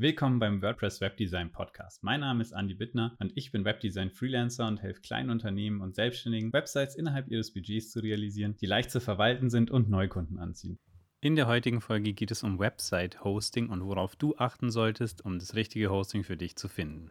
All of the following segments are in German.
Willkommen beim WordPress Webdesign Podcast. Mein Name ist Andy Bittner und ich bin Webdesign Freelancer und helfe kleinen Unternehmen und Selbstständigen, Websites innerhalb ihres Budgets zu realisieren, die leicht zu verwalten sind und Neukunden anziehen. In der heutigen Folge geht es um Website-Hosting und worauf du achten solltest, um das richtige Hosting für dich zu finden.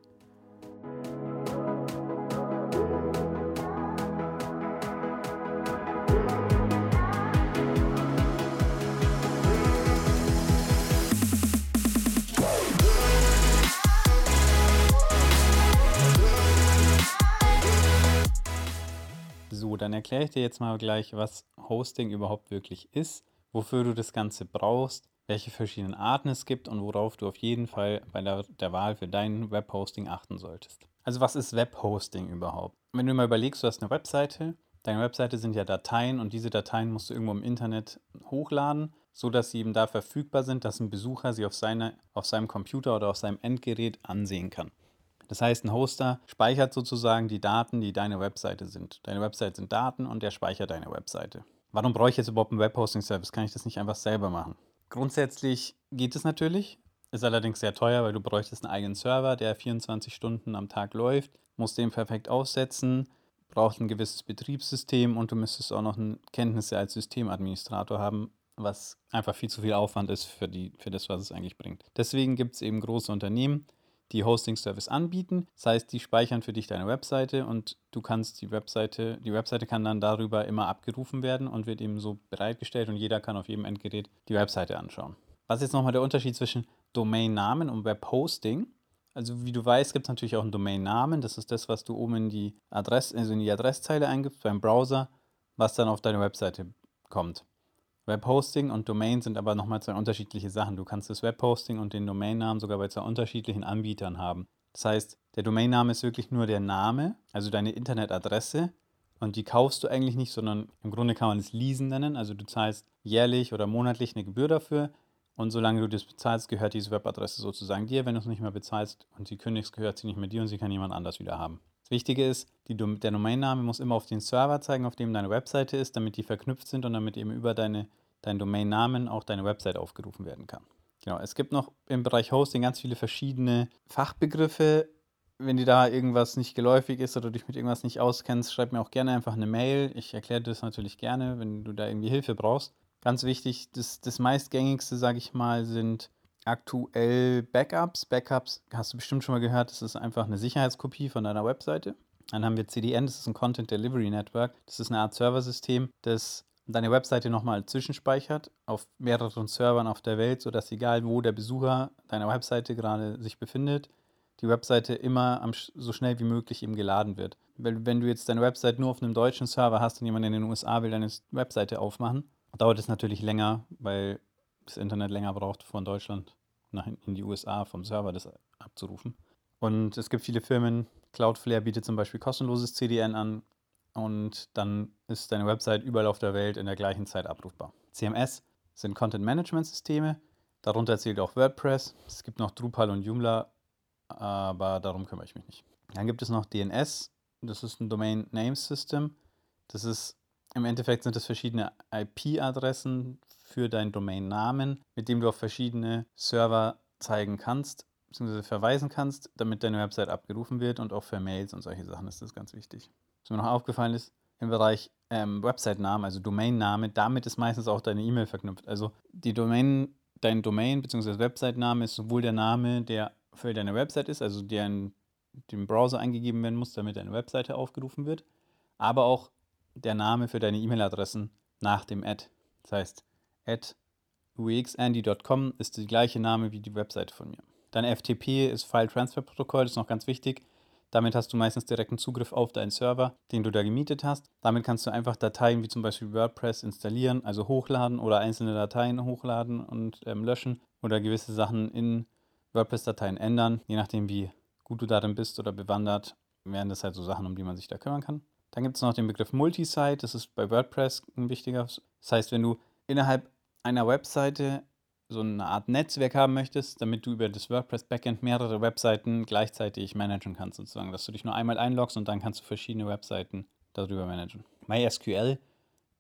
Dann erkläre ich dir jetzt mal gleich, was Hosting überhaupt wirklich ist, wofür du das Ganze brauchst, welche verschiedenen Arten es gibt und worauf du auf jeden Fall bei der, der Wahl für dein Webhosting achten solltest. Also was ist Webhosting überhaupt? Wenn du mal überlegst, du hast eine Webseite, deine Webseite sind ja Dateien und diese Dateien musst du irgendwo im Internet hochladen, sodass sie eben da verfügbar sind, dass ein Besucher sie auf, seine, auf seinem Computer oder auf seinem Endgerät ansehen kann. Das heißt, ein Hoster speichert sozusagen die Daten, die deine Webseite sind. Deine Webseite sind Daten und der speichert deine Webseite. Warum brauche ich jetzt überhaupt einen Webhosting-Service? Kann ich das nicht einfach selber machen? Grundsätzlich geht es natürlich, ist allerdings sehr teuer, weil du bräuchtest einen eigenen Server, der 24 Stunden am Tag läuft, musst den perfekt aufsetzen, braucht ein gewisses Betriebssystem und du müsstest auch noch Kenntnisse als Systemadministrator haben, was einfach viel zu viel Aufwand ist für, die, für das, was es eigentlich bringt. Deswegen gibt es eben große Unternehmen, die Hosting-Service anbieten. Das heißt, die speichern für dich deine Webseite und du kannst die Webseite, die Webseite kann dann darüber immer abgerufen werden und wird eben so bereitgestellt und jeder kann auf jedem Endgerät die Webseite anschauen. Was ist jetzt nochmal der Unterschied zwischen Domainnamen und Webhosting? Also wie du weißt, gibt es natürlich auch einen Domainnamen. Das ist das, was du oben in die Adresse, also in die Adresszeile eingibst beim Browser, was dann auf deine Webseite kommt. Webhosting und Domain sind aber nochmal zwei unterschiedliche Sachen. Du kannst das Webhosting und den Domainnamen sogar bei zwei unterschiedlichen Anbietern haben. Das heißt, der Domainname ist wirklich nur der Name, also deine Internetadresse. Und die kaufst du eigentlich nicht, sondern im Grunde kann man es Leasen nennen. Also du zahlst jährlich oder monatlich eine Gebühr dafür. Und solange du das bezahlst, gehört diese Webadresse sozusagen dir. Wenn du es nicht mehr bezahlst und sie kündigst, gehört sie nicht mehr dir und sie kann jemand anders wieder haben. Das Wichtige ist, die, der Domainname muss immer auf den Server zeigen, auf dem deine Webseite ist, damit die verknüpft sind und damit eben über deine, deinen Domainnamen auch deine Website aufgerufen werden kann. Genau, es gibt noch im Bereich Hosting ganz viele verschiedene Fachbegriffe. Wenn dir da irgendwas nicht geläufig ist oder dich mit irgendwas nicht auskennst, schreib mir auch gerne einfach eine Mail. Ich erkläre dir das natürlich gerne, wenn du da irgendwie Hilfe brauchst. Ganz wichtig, das, das meistgängigste, sage ich mal, sind aktuell Backups. Backups hast du bestimmt schon mal gehört, das ist einfach eine Sicherheitskopie von deiner Webseite. Dann haben wir CDN, das ist ein Content Delivery Network. Das ist eine Art Serversystem, das deine Webseite nochmal zwischenspeichert auf mehreren Servern auf der Welt, sodass egal wo der Besucher deiner Webseite gerade sich befindet, die Webseite immer am, so schnell wie möglich eben geladen wird. Wenn, wenn du jetzt deine Webseite nur auf einem deutschen Server hast und jemand in den USA will deine Webseite aufmachen, dauert es natürlich länger, weil das Internet länger braucht von Deutschland nach in die USA vom Server das abzurufen. Und es gibt viele Firmen, Cloudflare bietet zum Beispiel kostenloses CDN an und dann ist deine Website überall auf der Welt in der gleichen Zeit abrufbar. CMS sind Content Management Systeme, darunter zählt auch WordPress. Es gibt noch Drupal und Joomla, aber darum kümmere ich mich nicht. Dann gibt es noch DNS, das ist ein Domain Name System. Das ist im Endeffekt sind das verschiedene IP-Adressen für deinen Domainnamen, mit dem du auf verschiedene Server zeigen kannst, bzw. verweisen kannst, damit deine Website abgerufen wird und auch für Mails und solche Sachen ist das ganz wichtig. Was mir noch aufgefallen ist, im Bereich ähm, Website-Namen, also Domainname, damit ist meistens auch deine E-Mail verknüpft. Also die Domain, dein Domain bzw. Website-Name ist sowohl der Name, der für deine Website ist, also der in dem Browser eingegeben werden muss, damit deine Webseite aufgerufen wird, aber auch der Name für deine E-Mail-Adressen nach dem Ad. Das heißt, at uxandy.com ist der gleiche Name wie die Webseite von mir. Dann FTP ist File Transfer Protokoll, das ist noch ganz wichtig. Damit hast du meistens direkten Zugriff auf deinen Server, den du da gemietet hast. Damit kannst du einfach Dateien wie zum Beispiel WordPress installieren, also hochladen oder einzelne Dateien hochladen und ähm, löschen oder gewisse Sachen in WordPress-Dateien ändern. Je nachdem, wie gut du darin bist oder bewandert, wären das halt so Sachen, um die man sich da kümmern kann. Dann gibt es noch den Begriff Multisite, das ist bei WordPress ein wichtiger. Das heißt, wenn du innerhalb einer Webseite so eine Art Netzwerk haben möchtest, damit du über das WordPress Backend mehrere Webseiten gleichzeitig managen kannst, sozusagen, dass du dich nur einmal einloggst und dann kannst du verschiedene Webseiten darüber managen. MySQL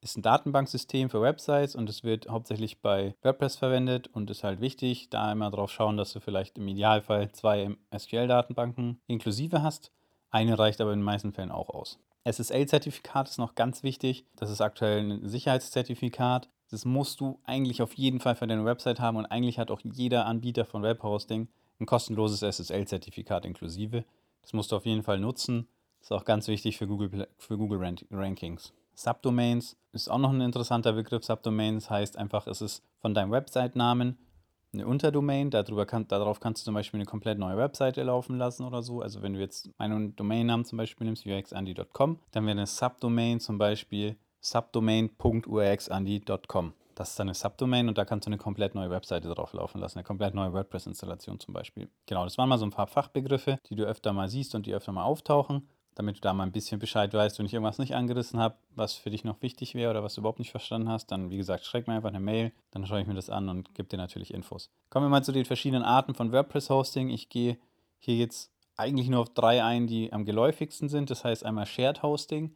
ist ein Datenbanksystem für Websites und es wird hauptsächlich bei WordPress verwendet und ist halt wichtig, da immer drauf schauen, dass du vielleicht im Idealfall zwei SQL-Datenbanken inklusive hast. Eine reicht aber in den meisten Fällen auch aus. SSL-Zertifikat ist noch ganz wichtig. Das ist aktuell ein Sicherheitszertifikat. Das musst du eigentlich auf jeden Fall für deine Website haben und eigentlich hat auch jeder Anbieter von Webhosting ein kostenloses SSL-Zertifikat inklusive. Das musst du auf jeden Fall nutzen. Ist auch ganz wichtig für Google, für Google Rankings. Subdomains ist auch noch ein interessanter Begriff. Subdomains heißt einfach, es ist von deinem Website-Namen eine Unterdomain. Darüber kann, darauf kannst du zum Beispiel eine komplett neue Webseite laufen lassen oder so. Also wenn du jetzt einen Domainnamen zum Beispiel nimmst, uxandy.com, dann wäre eine Subdomain zum Beispiel subdomain.urxandy.com. Das ist dann eine Subdomain und da kannst du eine komplett neue Webseite drauf laufen lassen, eine komplett neue WordPress-Installation zum Beispiel. Genau, das waren mal so ein paar Fachbegriffe, die du öfter mal siehst und die öfter mal auftauchen, damit du da mal ein bisschen Bescheid weißt, wenn ich irgendwas nicht angerissen habe, was für dich noch wichtig wäre oder was du überhaupt nicht verstanden hast, dann wie gesagt, schreib mir einfach eine Mail, dann schaue ich mir das an und gebe dir natürlich Infos. Kommen wir mal zu den verschiedenen Arten von WordPress-Hosting. Ich gehe hier jetzt eigentlich nur auf drei ein, die am geläufigsten sind. Das heißt einmal Shared Hosting,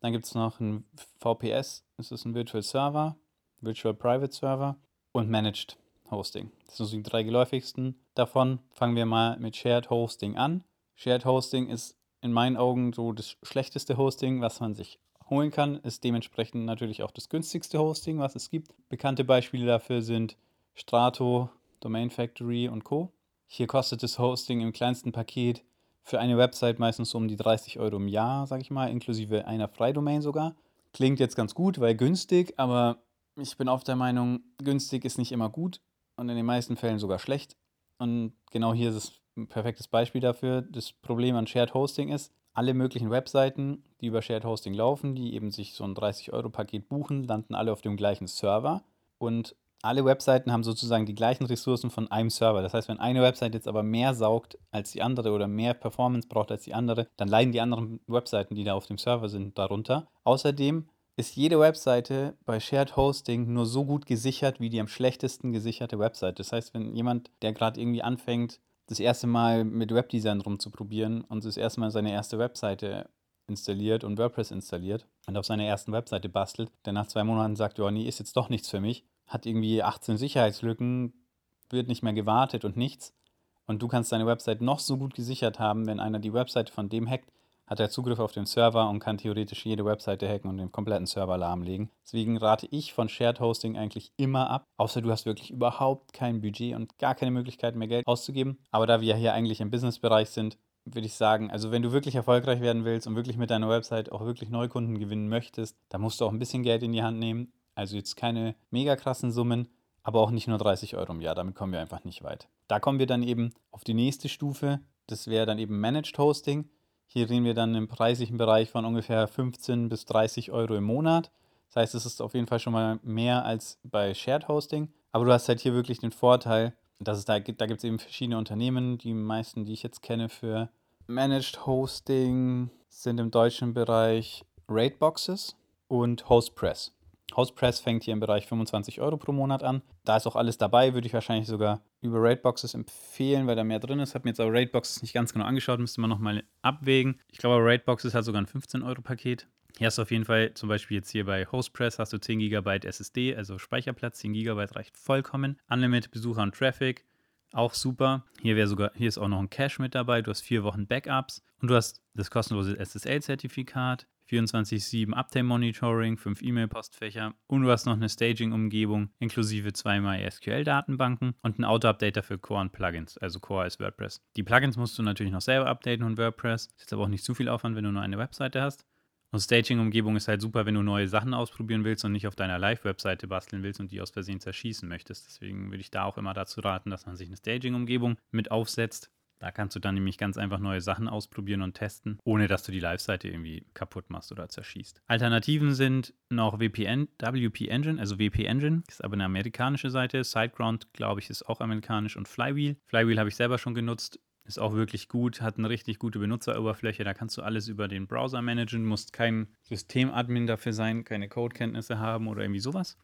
dann gibt es noch ein VPS, das ist ein Virtual Server, Virtual Private Server und Managed Hosting. Das sind die drei geläufigsten davon. Fangen wir mal mit Shared Hosting an. Shared Hosting ist in meinen Augen so das schlechteste Hosting, was man sich holen kann, ist dementsprechend natürlich auch das günstigste Hosting, was es gibt. Bekannte Beispiele dafür sind Strato, Domain Factory und Co. Hier kostet das Hosting im kleinsten Paket für eine Website meistens um die 30 Euro im Jahr, sage ich mal, inklusive einer Freidomain sogar. Klingt jetzt ganz gut, weil günstig, aber ich bin auf der Meinung, günstig ist nicht immer gut und in den meisten Fällen sogar schlecht. Und genau hier ist es ein perfektes Beispiel dafür. Das Problem an Shared Hosting ist, alle möglichen Webseiten, die über Shared Hosting laufen, die eben sich so ein 30-Euro-Paket buchen, landen alle auf dem gleichen Server. Und alle Webseiten haben sozusagen die gleichen Ressourcen von einem Server. Das heißt, wenn eine Website jetzt aber mehr saugt als die andere oder mehr Performance braucht als die andere, dann leiden die anderen Webseiten, die da auf dem Server sind, darunter. Außerdem ist jede Webseite bei Shared Hosting nur so gut gesichert wie die am schlechtesten gesicherte Website. Das heißt, wenn jemand, der gerade irgendwie anfängt, das erste Mal mit Webdesign rumzuprobieren und das erste Mal seine erste Webseite installiert und WordPress installiert und auf seiner ersten Webseite bastelt, der nach zwei Monaten sagt, ja, nee, ist jetzt doch nichts für mich, hat irgendwie 18 Sicherheitslücken, wird nicht mehr gewartet und nichts. Und du kannst deine Website noch so gut gesichert haben, wenn einer die Website von dem hackt, hat er Zugriff auf den Server und kann theoretisch jede Webseite hacken und den kompletten Server lahmlegen. Deswegen rate ich von Shared Hosting eigentlich immer ab, außer du hast wirklich überhaupt kein Budget und gar keine Möglichkeit mehr Geld auszugeben. Aber da wir hier eigentlich im Businessbereich sind, würde ich sagen, also wenn du wirklich erfolgreich werden willst und wirklich mit deiner Website auch wirklich Neukunden gewinnen möchtest, dann musst du auch ein bisschen Geld in die Hand nehmen. Also jetzt keine mega krassen Summen, aber auch nicht nur 30 Euro im Jahr. Damit kommen wir einfach nicht weit. Da kommen wir dann eben auf die nächste Stufe. Das wäre dann eben Managed Hosting. Hier reden wir dann im preislichen Bereich von ungefähr 15 bis 30 Euro im Monat. Das heißt, es ist auf jeden Fall schon mal mehr als bei Shared Hosting. Aber du hast halt hier wirklich den Vorteil, dass es da gibt, da gibt es eben verschiedene Unternehmen. Die meisten, die ich jetzt kenne für Managed Hosting, sind im deutschen Bereich Rateboxes und Hostpress. Hostpress fängt hier im Bereich 25 Euro pro Monat an. Da ist auch alles dabei, würde ich wahrscheinlich sogar über Rateboxes empfehlen, weil da mehr drin ist. Habe mir jetzt aber Rateboxes nicht ganz genau angeschaut, müsste man nochmal abwägen. Ich glaube, Rateboxes hat sogar ein 15-Euro-Paket. Hier hast du auf jeden Fall, zum Beispiel jetzt hier bei Hostpress, hast du 10 GB SSD, also Speicherplatz, 10 GB reicht vollkommen. Unlimited Besucher und Traffic, auch super. Hier wäre sogar, hier ist auch noch ein Cache mit dabei. Du hast vier Wochen Backups und du hast das kostenlose SSL-Zertifikat. 24-7 Uptime-Monitoring, 5 E-Mail-Postfächer und du hast noch eine Staging-Umgebung inklusive zwei MySQL-Datenbanken und ein Auto-Updater für Core und Plugins, also Core ist WordPress. Die Plugins musst du natürlich noch selber updaten und WordPress. Ist jetzt aber auch nicht zu viel Aufwand, wenn du nur eine Webseite hast. Und Staging-Umgebung ist halt super, wenn du neue Sachen ausprobieren willst und nicht auf deiner Live-Webseite basteln willst und die aus Versehen zerschießen möchtest. Deswegen würde ich da auch immer dazu raten, dass man sich eine Staging-Umgebung mit aufsetzt. Da kannst du dann nämlich ganz einfach neue Sachen ausprobieren und testen, ohne dass du die Live-Seite irgendwie kaputt machst oder zerschießt. Alternativen sind noch VPN, WP Engine, also WP Engine, ist aber eine amerikanische Seite. SiteGround, glaube ich, ist auch amerikanisch und Flywheel. Flywheel habe ich selber schon genutzt, ist auch wirklich gut, hat eine richtig gute Benutzeroberfläche. Da kannst du alles über den Browser managen, musst kein Systemadmin dafür sein, keine Codekenntnisse haben oder irgendwie sowas.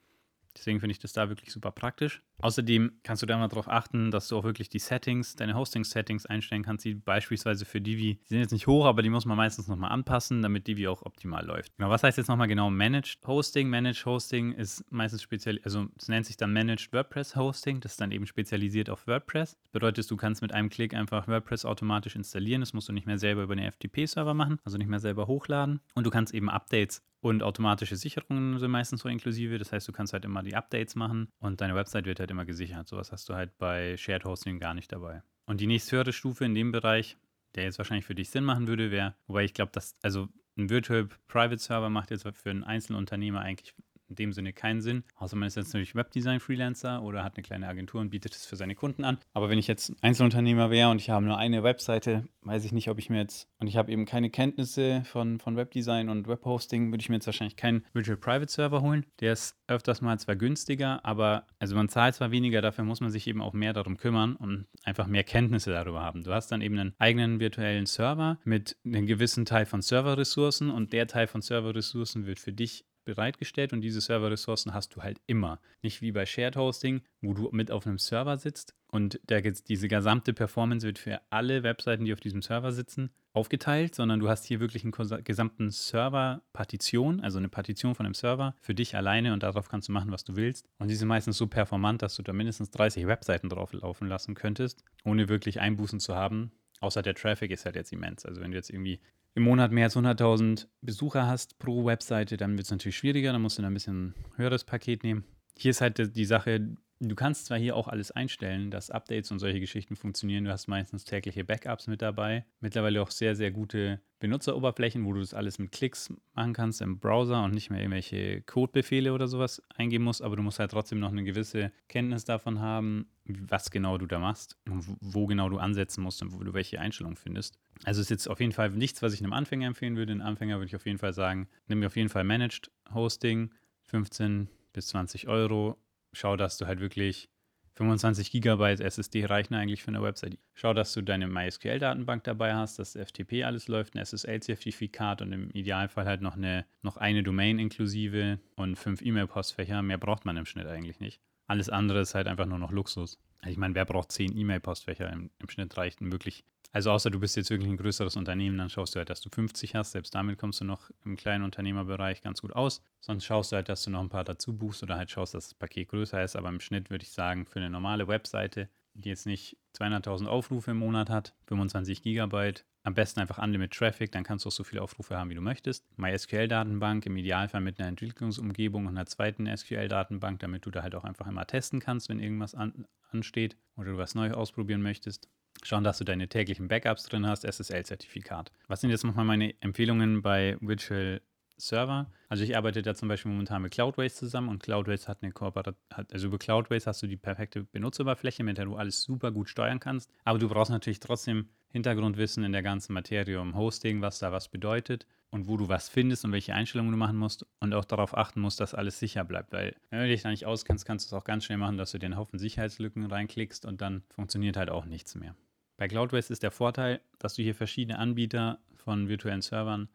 Deswegen finde ich das da wirklich super praktisch. Außerdem kannst du da mal darauf achten, dass du auch wirklich die Settings, deine Hosting-Settings einstellen kannst, die beispielsweise für Divi, die sind jetzt nicht hoch, aber die muss man meistens nochmal anpassen, damit Divi auch optimal läuft. Genau, was heißt jetzt nochmal genau Managed Hosting? Managed Hosting ist meistens speziell, also es nennt sich dann Managed WordPress Hosting, das ist dann eben spezialisiert auf WordPress. Das bedeutet, du kannst mit einem Klick einfach WordPress automatisch installieren, das musst du nicht mehr selber über den FTP-Server machen, also nicht mehr selber hochladen und du kannst eben Updates und automatische Sicherungen sind meistens so inklusive. Das heißt, du kannst halt immer die Updates machen und deine Website wird halt immer gesichert. Sowas hast du halt bei Shared Hosting gar nicht dabei. Und die nächsthöhere Stufe in dem Bereich, der jetzt wahrscheinlich für dich Sinn machen würde, wäre, wobei ich glaube, dass, also ein Virtual Private Server macht jetzt für einen Einzelunternehmer eigentlich in dem Sinne keinen Sinn. Außer man ist jetzt natürlich Webdesign-Freelancer oder hat eine kleine Agentur und bietet es für seine Kunden an. Aber wenn ich jetzt Einzelunternehmer wäre und ich habe nur eine Webseite, weiß ich nicht, ob ich mir jetzt, und ich habe eben keine Kenntnisse von, von Webdesign und Webhosting, würde ich mir jetzt wahrscheinlich keinen Virtual Private Server holen. Der ist öfters mal zwar günstiger, aber also man zahlt zwar weniger, dafür muss man sich eben auch mehr darum kümmern und einfach mehr Kenntnisse darüber haben. Du hast dann eben einen eigenen virtuellen Server mit einem gewissen Teil von Serverressourcen und der Teil von Serverressourcen wird für dich bereitgestellt und diese Serverressourcen hast du halt immer. Nicht wie bei Shared Hosting, wo du mit auf einem Server sitzt und der, diese gesamte Performance wird für alle Webseiten, die auf diesem Server sitzen, aufgeteilt, sondern du hast hier wirklich einen gesamten Server-Partition, also eine Partition von einem Server für dich alleine und darauf kannst du machen, was du willst. Und die sind meistens so performant, dass du da mindestens 30 Webseiten drauf laufen lassen könntest, ohne wirklich Einbußen zu haben. Außer der Traffic ist halt jetzt immens. Also wenn du jetzt irgendwie im Monat mehr als 100.000 Besucher hast pro Webseite, dann wird es natürlich schwieriger, dann musst du ein bisschen höheres Paket nehmen. Hier ist halt die Sache, Du kannst zwar hier auch alles einstellen, dass Updates und solche Geschichten funktionieren. Du hast meistens tägliche Backups mit dabei. Mittlerweile auch sehr, sehr gute Benutzeroberflächen, wo du das alles mit Klicks machen kannst im Browser und nicht mehr irgendwelche Codebefehle oder sowas eingeben musst. Aber du musst halt trotzdem noch eine gewisse Kenntnis davon haben, was genau du da machst und wo genau du ansetzen musst und wo du welche Einstellungen findest. Also ist jetzt auf jeden Fall nichts, was ich einem Anfänger empfehlen würde. Einem Anfänger würde ich auf jeden Fall sagen, nimm mir auf jeden Fall Managed Hosting, 15 bis 20 Euro schau, dass du halt wirklich 25 Gigabyte SSD reichen eigentlich für eine Website. Schau, dass du deine MySQL-Datenbank dabei hast, dass FTP alles läuft, ein SSL-Zertifikat und im Idealfall halt noch eine, noch eine Domain inklusive und fünf E-Mail-Postfächer. Mehr braucht man im Schnitt eigentlich nicht. Alles andere ist halt einfach nur noch Luxus. Also ich meine, wer braucht zehn E-Mail-Postfächer? Im, Im, Schnitt reicht wirklich. Also außer du bist jetzt wirklich ein größeres Unternehmen, dann schaust du halt, dass du 50 hast. Selbst damit kommst du noch im kleinen Unternehmerbereich ganz gut aus. Sonst schaust du halt, dass du noch ein paar dazu buchst oder halt schaust, dass das Paket größer ist. Aber im Schnitt würde ich sagen, für eine normale Webseite, die jetzt nicht 200.000 Aufrufe im Monat hat, 25 Gigabyte, am besten einfach Unlimit Traffic, dann kannst du auch so viele Aufrufe haben, wie du möchtest. MySQL-Datenbank im Idealfall mit einer Entwicklungsumgebung und einer zweiten SQL-Datenbank, damit du da halt auch einfach immer testen kannst, wenn irgendwas an, ansteht oder du was neu ausprobieren möchtest. Schauen, dass du deine täglichen Backups drin hast, SSL-Zertifikat. Was sind jetzt nochmal meine Empfehlungen bei Virtual Server. Also ich arbeite da zum Beispiel momentan mit Cloudways zusammen und Cloudways hat eine Kooperation, also über Cloudways hast du die perfekte Benutzeroberfläche, mit der du alles super gut steuern kannst. Aber du brauchst natürlich trotzdem Hintergrundwissen in der ganzen Materie um Hosting, was da was bedeutet und wo du was findest und welche Einstellungen du machen musst und auch darauf achten musst, dass alles sicher bleibt. Weil wenn du dich da nicht auskennst, kannst du es auch ganz schnell machen, dass du den Haufen Sicherheitslücken reinklickst und dann funktioniert halt auch nichts mehr. Bei Cloudways ist der Vorteil, dass du hier verschiedene Anbieter von virtuellen Servern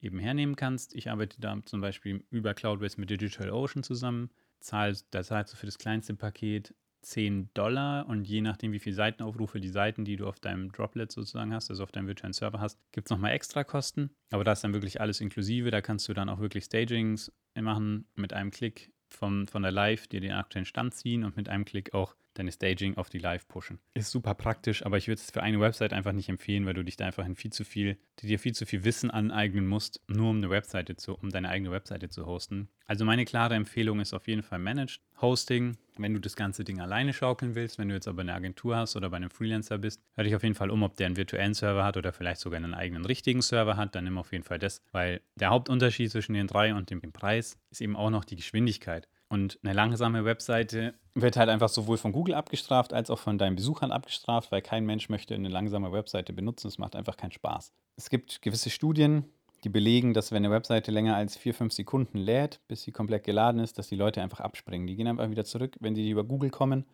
eben hernehmen kannst. Ich arbeite da zum Beispiel über Cloudways mit DigitalOcean zusammen. Zahl, da zahlst du für das kleinste Paket 10 Dollar und je nachdem, wie viele Seitenaufrufe die Seiten, die du auf deinem Droplet sozusagen hast, also auf deinem virtuellen Server hast, gibt es nochmal extra Kosten. Aber da ist dann wirklich alles inklusive. Da kannst du dann auch wirklich Stagings machen mit einem Klick vom, von der Live, dir den aktuellen Stand ziehen und mit einem Klick auch deine Staging auf die Live pushen. Ist super praktisch, aber ich würde es für eine Website einfach nicht empfehlen, weil du dich da einfach in viel zu viel, dir viel zu viel Wissen aneignen musst, nur um eine Webseite zu, um deine eigene Webseite zu hosten. Also meine klare Empfehlung ist auf jeden Fall Managed Hosting. Wenn du das ganze Ding alleine schaukeln willst, wenn du jetzt aber eine Agentur hast oder bei einem Freelancer bist, hör dich auf jeden Fall um, ob der einen virtuellen Server hat oder vielleicht sogar einen eigenen richtigen Server hat, dann nimm auf jeden Fall das, weil der Hauptunterschied zwischen den drei und dem Preis ist eben auch noch die Geschwindigkeit. Und eine langsame Webseite wird halt einfach sowohl von Google abgestraft als auch von deinen Besuchern abgestraft, weil kein Mensch möchte eine langsame Webseite benutzen. Es macht einfach keinen Spaß. Es gibt gewisse Studien, die belegen, dass wenn eine Webseite länger als 4, 5 Sekunden lädt, bis sie komplett geladen ist, dass die Leute einfach abspringen. Die gehen einfach wieder zurück, wenn sie über Google kommen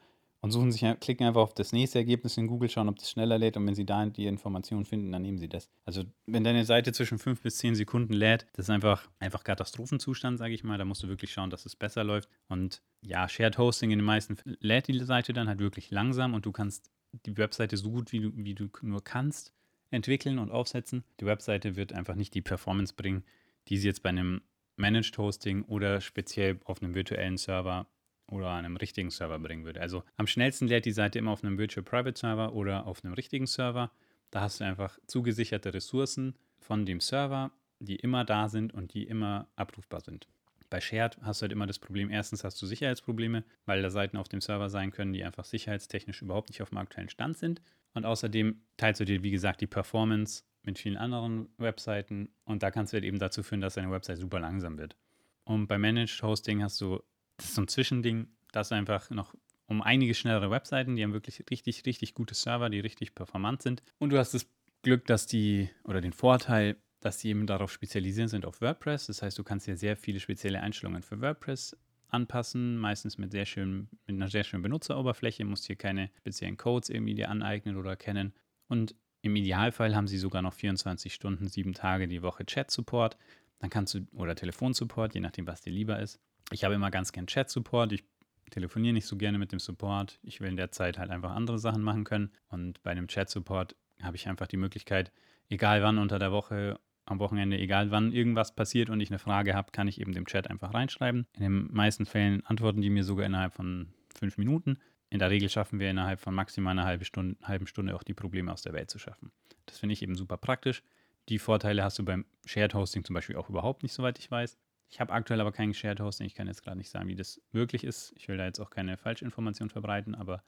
und suchen sich, klicken einfach auf das nächste Ergebnis in Google, schauen, ob das schneller lädt und wenn sie da die Informationen finden, dann nehmen sie das. Also wenn deine Seite zwischen fünf bis zehn Sekunden lädt, das ist einfach, einfach Katastrophenzustand, sage ich mal. Da musst du wirklich schauen, dass es besser läuft. Und ja, Shared Hosting in den meisten lädt die Seite dann halt wirklich langsam und du kannst die Webseite so gut, wie du, wie du nur kannst, entwickeln und aufsetzen. Die Webseite wird einfach nicht die Performance bringen, die sie jetzt bei einem Managed Hosting oder speziell auf einem virtuellen Server oder einem richtigen Server bringen würde. Also am schnellsten lädt die Seite immer auf einem Virtual Private Server oder auf einem richtigen Server. Da hast du einfach zugesicherte Ressourcen von dem Server, die immer da sind und die immer abrufbar sind. Bei Shared hast du halt immer das Problem, erstens hast du Sicherheitsprobleme, weil da Seiten auf dem Server sein können, die einfach sicherheitstechnisch überhaupt nicht auf dem aktuellen Stand sind. Und außerdem teilst du dir, wie gesagt, die Performance mit vielen anderen Webseiten und da kannst du halt eben dazu führen, dass deine Website super langsam wird. Und bei Managed Hosting hast du das ist so ein Zwischending, das einfach noch um einige schnellere Webseiten, die haben wirklich richtig, richtig gute Server, die richtig performant sind. Und du hast das Glück, dass die, oder den Vorteil, dass die eben darauf spezialisiert sind auf WordPress. Das heißt, du kannst dir sehr viele spezielle Einstellungen für WordPress anpassen, meistens mit, sehr schön, mit einer sehr schönen Benutzeroberfläche, musst hier keine speziellen Codes irgendwie dir aneignen oder kennen. Und im Idealfall haben sie sogar noch 24 Stunden, sieben Tage die Woche Chat-Support. Dann kannst du, oder Telefonsupport, je nachdem, was dir lieber ist. Ich habe immer ganz gern Chat-Support. Ich telefoniere nicht so gerne mit dem Support. Ich will in der Zeit halt einfach andere Sachen machen können. Und bei einem Chat-Support habe ich einfach die Möglichkeit, egal wann unter der Woche, am Wochenende, egal wann irgendwas passiert und ich eine Frage habe, kann ich eben dem Chat einfach reinschreiben. In den meisten Fällen antworten die mir sogar innerhalb von fünf Minuten. In der Regel schaffen wir innerhalb von maximal einer halben Stunde, halben Stunde auch die Probleme aus der Welt zu schaffen. Das finde ich eben super praktisch. Die Vorteile hast du beim Shared Hosting zum Beispiel auch überhaupt nicht, soweit ich weiß. Ich habe aktuell aber keinen Shared Hosting. Ich kann jetzt gerade nicht sagen, wie das wirklich ist. Ich will da jetzt auch keine Falschinformation verbreiten, aber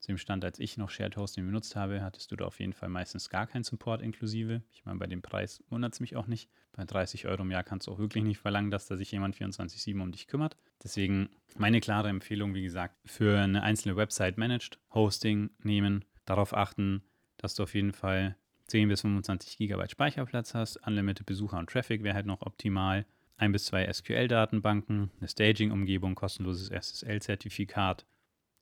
zu dem Stand, als ich noch Shared Hosting benutzt habe, hattest du da auf jeden Fall meistens gar keinen Support inklusive. Ich meine, bei dem Preis wundert es mich auch nicht. Bei 30 Euro im Jahr kannst du auch wirklich nicht verlangen, dass da sich jemand 24-7 um dich kümmert. Deswegen meine klare Empfehlung, wie gesagt, für eine einzelne Website managed Hosting nehmen, darauf achten, dass du auf jeden Fall 10 bis 25 Gigabyte Speicherplatz hast. Unlimited Besucher und Traffic wäre halt noch optimal ein bis zwei SQL-Datenbanken, eine Staging-Umgebung, kostenloses SSL-Zertifikat,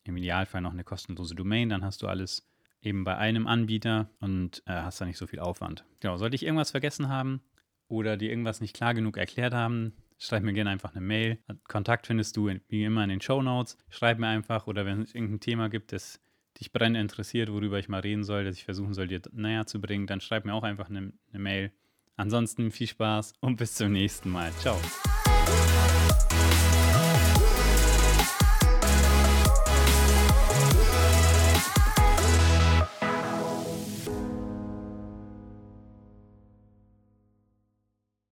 im Idealfall noch eine kostenlose Domain, dann hast du alles eben bei einem Anbieter und äh, hast da nicht so viel Aufwand. Genau, sollte ich irgendwas vergessen haben oder dir irgendwas nicht klar genug erklärt haben, schreib mir gerne einfach eine Mail. Kontakt findest du wie immer in den Show Notes. Schreib mir einfach oder wenn es irgendein Thema gibt, das dich brennend interessiert, worüber ich mal reden soll, das ich versuchen soll, dir näher zu bringen, dann schreib mir auch einfach eine, eine Mail. Ansonsten viel Spaß und bis zum nächsten Mal. Ciao.